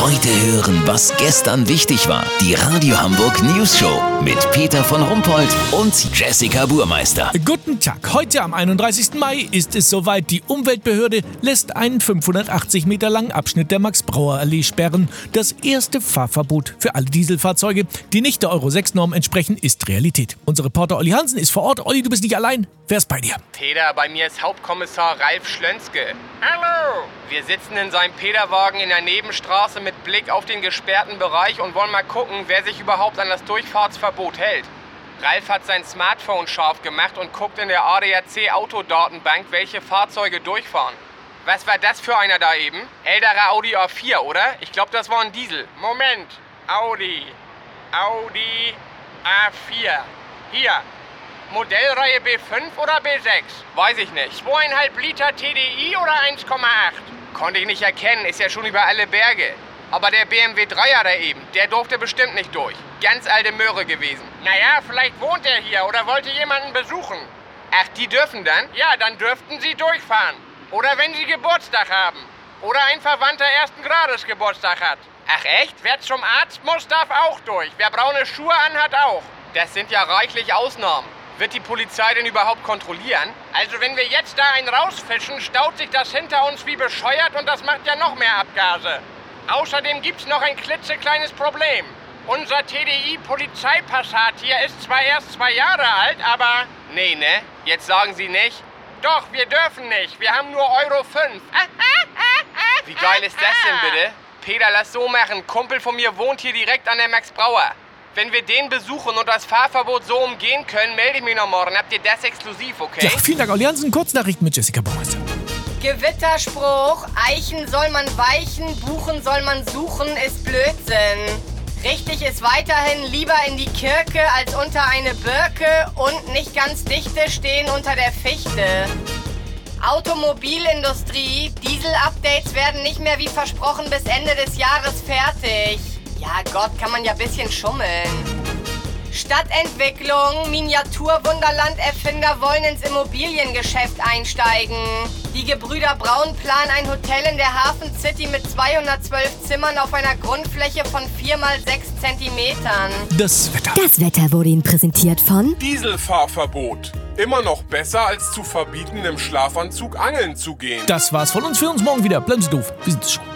Heute hören, was gestern wichtig war. Die Radio Hamburg News Show mit Peter von Rumpold und Jessica Burmeister. Guten Tag. Heute am 31. Mai ist es soweit. Die Umweltbehörde lässt einen 580 Meter langen Abschnitt der Max-Brauer-Allee sperren. Das erste Fahrverbot für alle Dieselfahrzeuge, die nicht der Euro 6-Norm entsprechen, ist Realität. Unser Reporter Olli Hansen ist vor Ort. Olli, du bist nicht allein. Wer ist bei dir? Peter, bei mir ist Hauptkommissar Ralf Schlönske. Hallo! Wir sitzen in seinem Peterwagen in der Nebenstraße mit Blick auf den gesperrten Bereich und wollen mal gucken, wer sich überhaupt an das Durchfahrtsverbot hält. Ralf hat sein Smartphone scharf gemacht und guckt in der ADAC Autodatenbank, welche Fahrzeuge durchfahren. Was war das für einer da eben? Älterer Audi A4, oder? Ich glaube, das war ein Diesel. Moment. Audi. Audi A4. Hier. Modellreihe B5 oder B6? Weiß ich nicht. 2,5 Liter TDI oder 1,8? Konnte ich nicht erkennen, ist ja schon über alle Berge. Aber der BMW 3er da eben, der durfte bestimmt nicht durch. Ganz alte Möhre gewesen. Naja, vielleicht wohnt er hier oder wollte jemanden besuchen. Ach, die dürfen dann? Ja, dann dürften sie durchfahren. Oder wenn sie Geburtstag haben. Oder ein Verwandter ersten Grades Geburtstag hat. Ach echt? Wer zum Arzt muss, darf auch durch. Wer braune Schuhe anhat, auch. Das sind ja reichlich Ausnahmen. Wird die Polizei denn überhaupt kontrollieren? Also wenn wir jetzt da einen rausfischen, staut sich das hinter uns wie bescheuert und das macht ja noch mehr Abgase. Außerdem gibt's noch ein klitzekleines Problem. Unser TDI-Polizeipassat hier ist zwar erst zwei Jahre alt, aber... Nee, ne? Jetzt sagen Sie nicht. Doch, wir dürfen nicht. Wir haben nur Euro 5. Wie geil ist das denn bitte? Peter, lass so machen. Kumpel von mir wohnt hier direkt an der Max Brauer. Wenn wir den besuchen und das Fahrverbot so umgehen können, melde ich mich noch morgen. Habt ihr das exklusiv, okay? Ja, vielen Dank, Olli Hansen. Kurznachrichten mit Jessica Baumeister. Gewitterspruch, Eichen soll man weichen, Buchen soll man suchen, ist Blödsinn. Richtig ist weiterhin lieber in die Kirche als unter eine Birke und nicht ganz dichte stehen unter der Fichte. Automobilindustrie, Diesel-Updates werden nicht mehr wie versprochen bis Ende des Jahres fertig. Ja Gott, kann man ja ein bisschen schummeln. Stadtentwicklung, Miniaturwunderland-Erfinder wollen ins Immobiliengeschäft einsteigen. Die Gebrüder Braun planen ein Hotel in der Hafen City mit 212 Zimmern auf einer Grundfläche von 4 x 6 Zentimetern. Das Wetter. Das Wetter wurde Ihnen präsentiert von Dieselfahrverbot. Immer noch besser als zu verbieten, im Schlafanzug angeln zu gehen. Das war's von uns für uns morgen wieder. Bleiben Sie doof. Wir sind es schon.